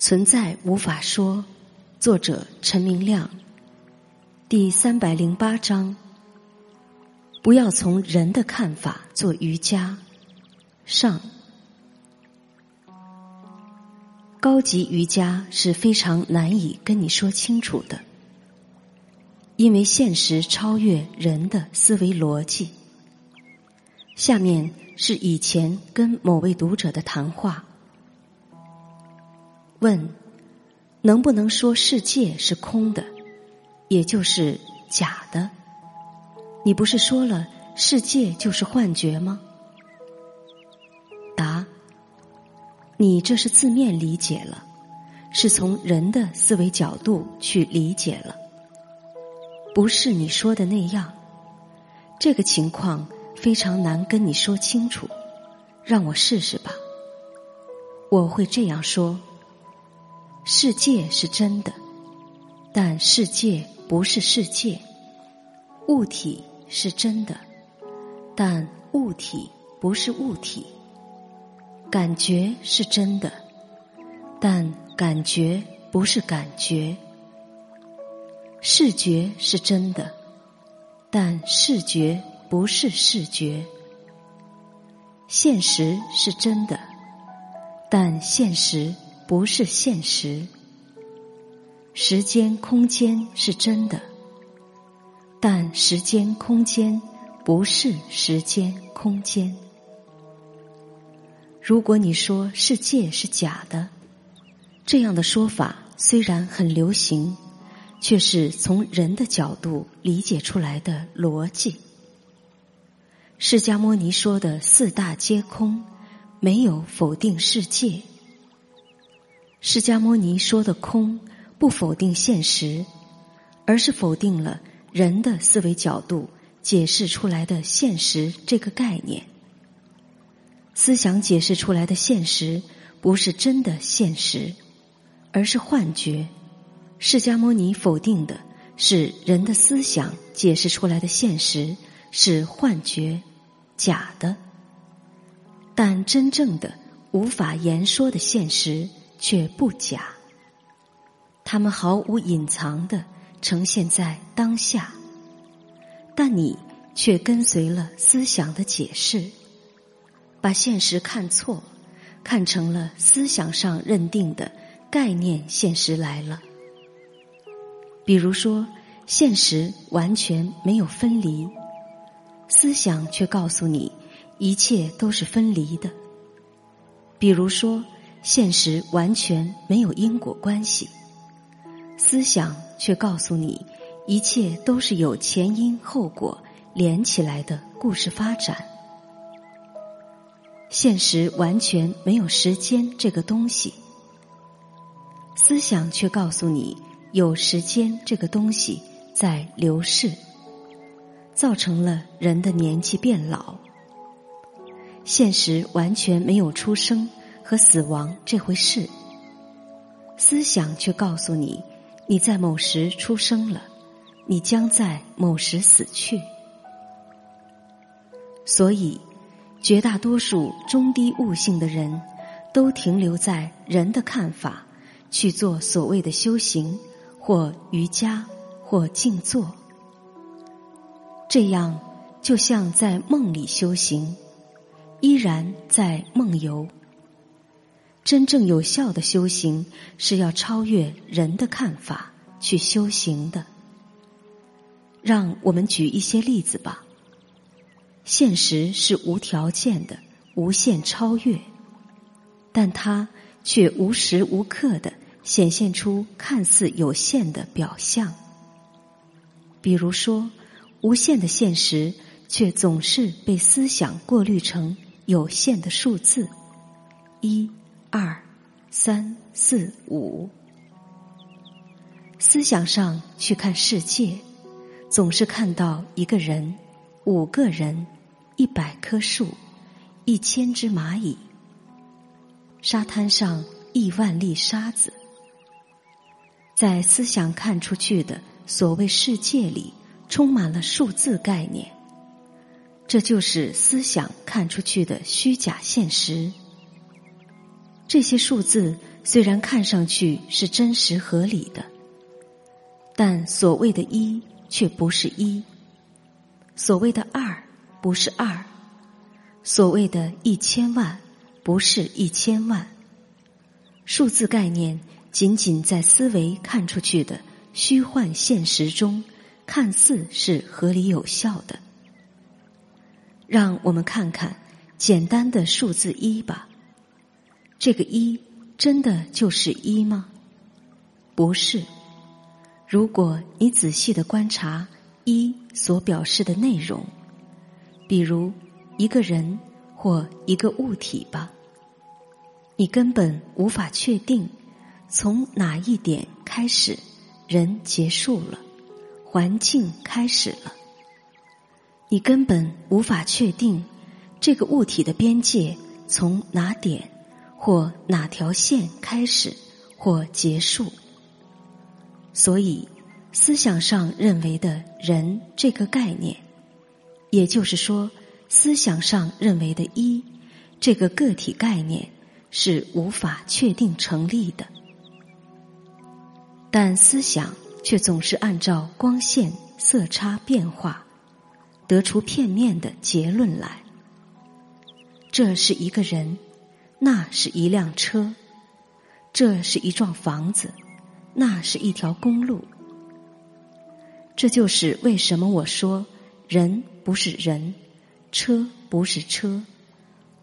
存在无法说，作者陈明亮。第三百零八章：不要从人的看法做瑜伽。上，高级瑜伽是非常难以跟你说清楚的，因为现实超越人的思维逻辑。下面是以前跟某位读者的谈话。问：能不能说世界是空的，也就是假的？你不是说了世界就是幻觉吗？答：你这是字面理解了，是从人的思维角度去理解了，不是你说的那样。这个情况非常难跟你说清楚，让我试试吧。我会这样说。世界是真的，但世界不是世界；物体是真的，但物体不是物体；感觉是真的，但感觉不是感觉；视觉是真的，但视觉不是视觉；现实是真的，但现实。不是现实，时间空间是真的，但时间空间不是时间空间。如果你说世界是假的，这样的说法虽然很流行，却是从人的角度理解出来的逻辑。释迦牟尼说的四大皆空，没有否定世界。释迦牟尼说的空，不否定现实，而是否定了人的思维角度解释出来的现实这个概念。思想解释出来的现实，不是真的现实，而是幻觉。释迦牟尼否定的是人的思想解释出来的现实是幻觉、假的，但真正的无法言说的现实。却不假，他们毫无隐藏的呈现在当下，但你却跟随了思想的解释，把现实看错，看成了思想上认定的概念现实来了。比如说，现实完全没有分离，思想却告诉你一切都是分离的。比如说。现实完全没有因果关系，思想却告诉你一切都是有前因后果连起来的故事发展。现实完全没有时间这个东西，思想却告诉你有时间这个东西在流逝，造成了人的年纪变老。现实完全没有出生。和死亡这回事，思想却告诉你：你在某时出生了，你将在某时死去。所以，绝大多数中低悟性的人都停留在人的看法去做所谓的修行，或瑜伽，或静坐。这样就像在梦里修行，依然在梦游。真正有效的修行是要超越人的看法去修行的。让我们举一些例子吧。现实是无条件的、无限超越，但它却无时无刻的显现出看似有限的表象。比如说，无限的现实却总是被思想过滤成有限的数字一。二、三、四、五，思想上去看世界，总是看到一个人、五个人、一百棵树、一千只蚂蚁，沙滩上亿万粒沙子，在思想看出去的所谓世界里，充满了数字概念，这就是思想看出去的虚假现实。这些数字虽然看上去是真实合理的，但所谓的一却不是一；所谓的二不是二；所谓的一千万不是一千万。数字概念仅仅在思维看出去的虚幻现实中，看似是合理有效的。让我们看看简单的数字一吧。这个一真的就是一吗？不是。如果你仔细的观察一所表示的内容，比如一个人或一个物体吧。你根本无法确定从哪一点开始，人结束了，环境开始了。你根本无法确定这个物体的边界从哪点或哪条线开始或结束。所以，思想上认为的人这个概念，也就是说，思想上认为的一这个个体概念。是无法确定成立的，但思想却总是按照光线色差变化，得出片面的结论来。这是一个人，那是一辆车，这是一幢房子，那是一条公路。这就是为什么我说人不是人，车不是车，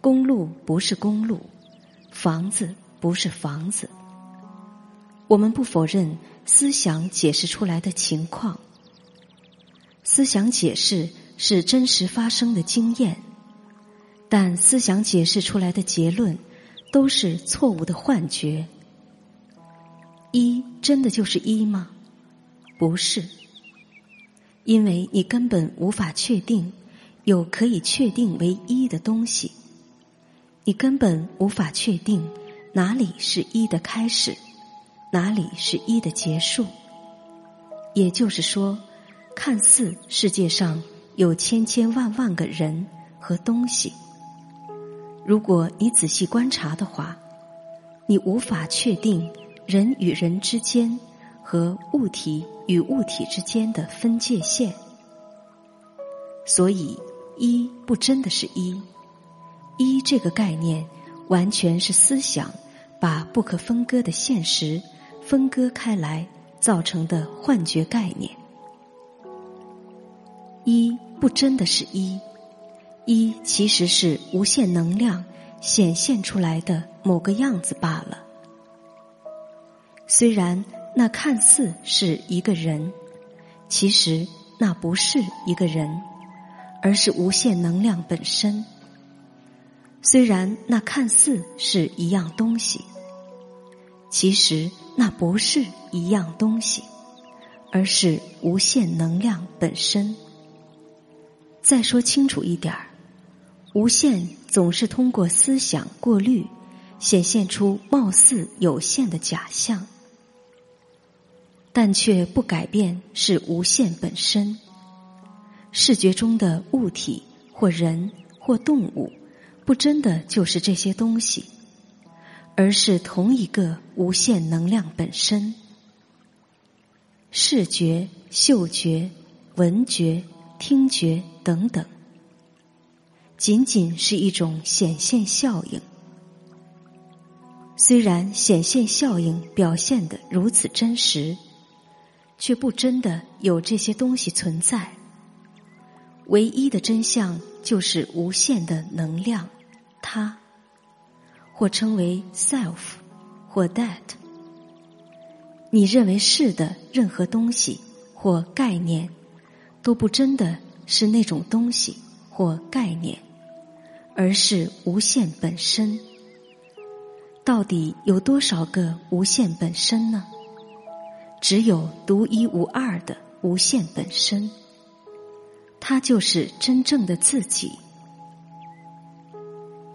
公路不是公路。房子不是房子。我们不否认思想解释出来的情况，思想解释是真实发生的经验，但思想解释出来的结论都是错误的幻觉。一真的就是一吗？不是，因为你根本无法确定有可以确定为一的东西。你根本无法确定哪里是一的开始，哪里是一的结束。也就是说，看似世界上有千千万万个人和东西，如果你仔细观察的话，你无法确定人与人之间和物体与物体之间的分界线。所以，一不真的是一。一这个概念，完全是思想把不可分割的现实分割开来造成的幻觉概念。一不真的是一，一其实是无限能量显现出来的某个样子罢了。虽然那看似是一个人，其实那不是一个人，而是无限能量本身。虽然那看似是一样东西，其实那不是一样东西，而是无限能量本身。再说清楚一点儿，无限总是通过思想过滤，显现出貌似有限的假象，但却不改变是无限本身。视觉中的物体或人或动物。不真的就是这些东西，而是同一个无限能量本身。视觉、嗅觉、闻觉、听觉等等，仅仅是一种显现效应。虽然显现效应表现的如此真实，却不真的有这些东西存在。唯一的真相就是无限的能量。它，或称为 self，或 that。你认为是的任何东西或概念，都不真的是那种东西或概念，而是无限本身。到底有多少个无限本身呢？只有独一无二的无限本身，它就是真正的自己。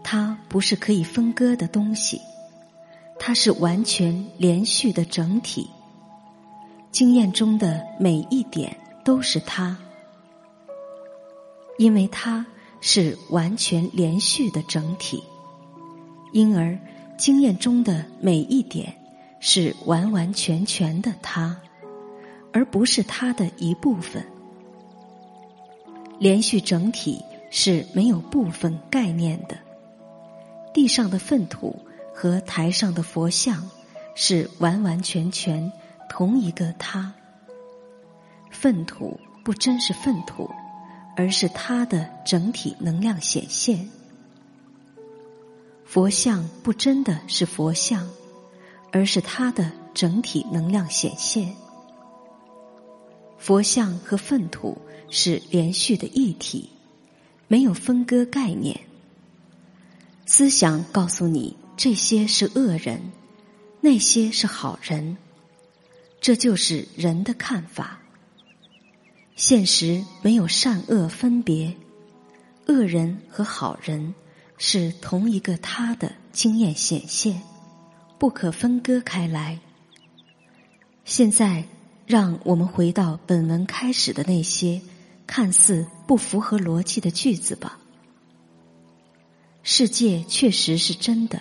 它不是可以分割的东西，它是完全连续的整体。经验中的每一点都是它，因为它是完全连续的整体，因而经验中的每一点是完完全全的他，而不是他的一部分。连续整体是没有部分概念的。地上的粪土和台上的佛像是完完全全同一个他。粪土不真是粪土，而是它的整体能量显现。佛像不真的是佛像，而是它的整体能量显现。佛像和粪土是连续的一体，没有分割概念。思想告诉你这些是恶人，那些是好人，这就是人的看法。现实没有善恶分别，恶人和好人是同一个他的经验显现，不可分割开来。现在，让我们回到本文开始的那些看似不符合逻辑的句子吧。世界确实是真的，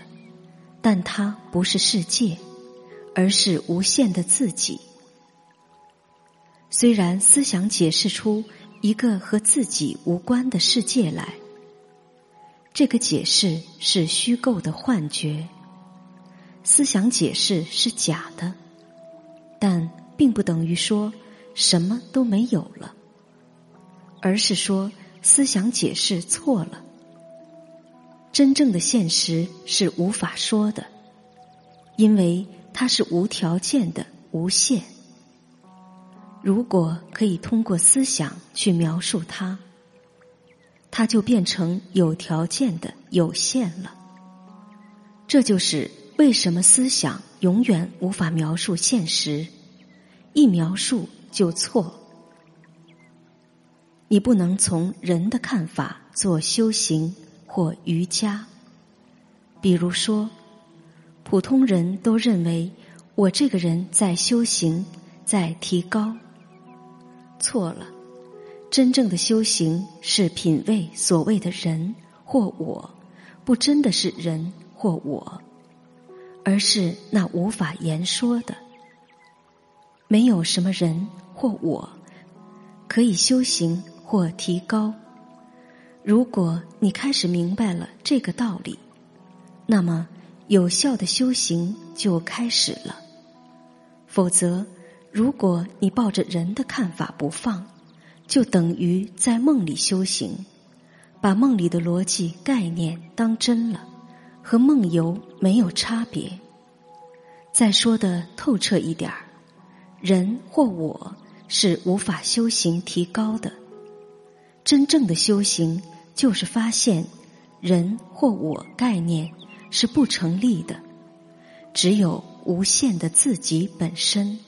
但它不是世界，而是无限的自己。虽然思想解释出一个和自己无关的世界来，这个解释是虚构的幻觉。思想解释是假的，但并不等于说什么都没有了，而是说思想解释错了。真正的现实是无法说的，因为它是无条件的无限。如果可以通过思想去描述它，它就变成有条件的有限了。这就是为什么思想永远无法描述现实，一描述就错。你不能从人的看法做修行或瑜伽。比如说，普通人都认为我这个人在修行，在提高。错了，真正的修行是品味所谓的人或我，不真的是人或我，而是那无法言说的。没有什么人或我可以修行或提高。如果你开始明白了这个道理，那么有效的修行就开始了。否则。如果你抱着人的看法不放，就等于在梦里修行，把梦里的逻辑概念当真了，和梦游没有差别。再说的透彻一点儿，人或我是无法修行提高的。真正的修行就是发现人或我概念是不成立的，只有无限的自己本身。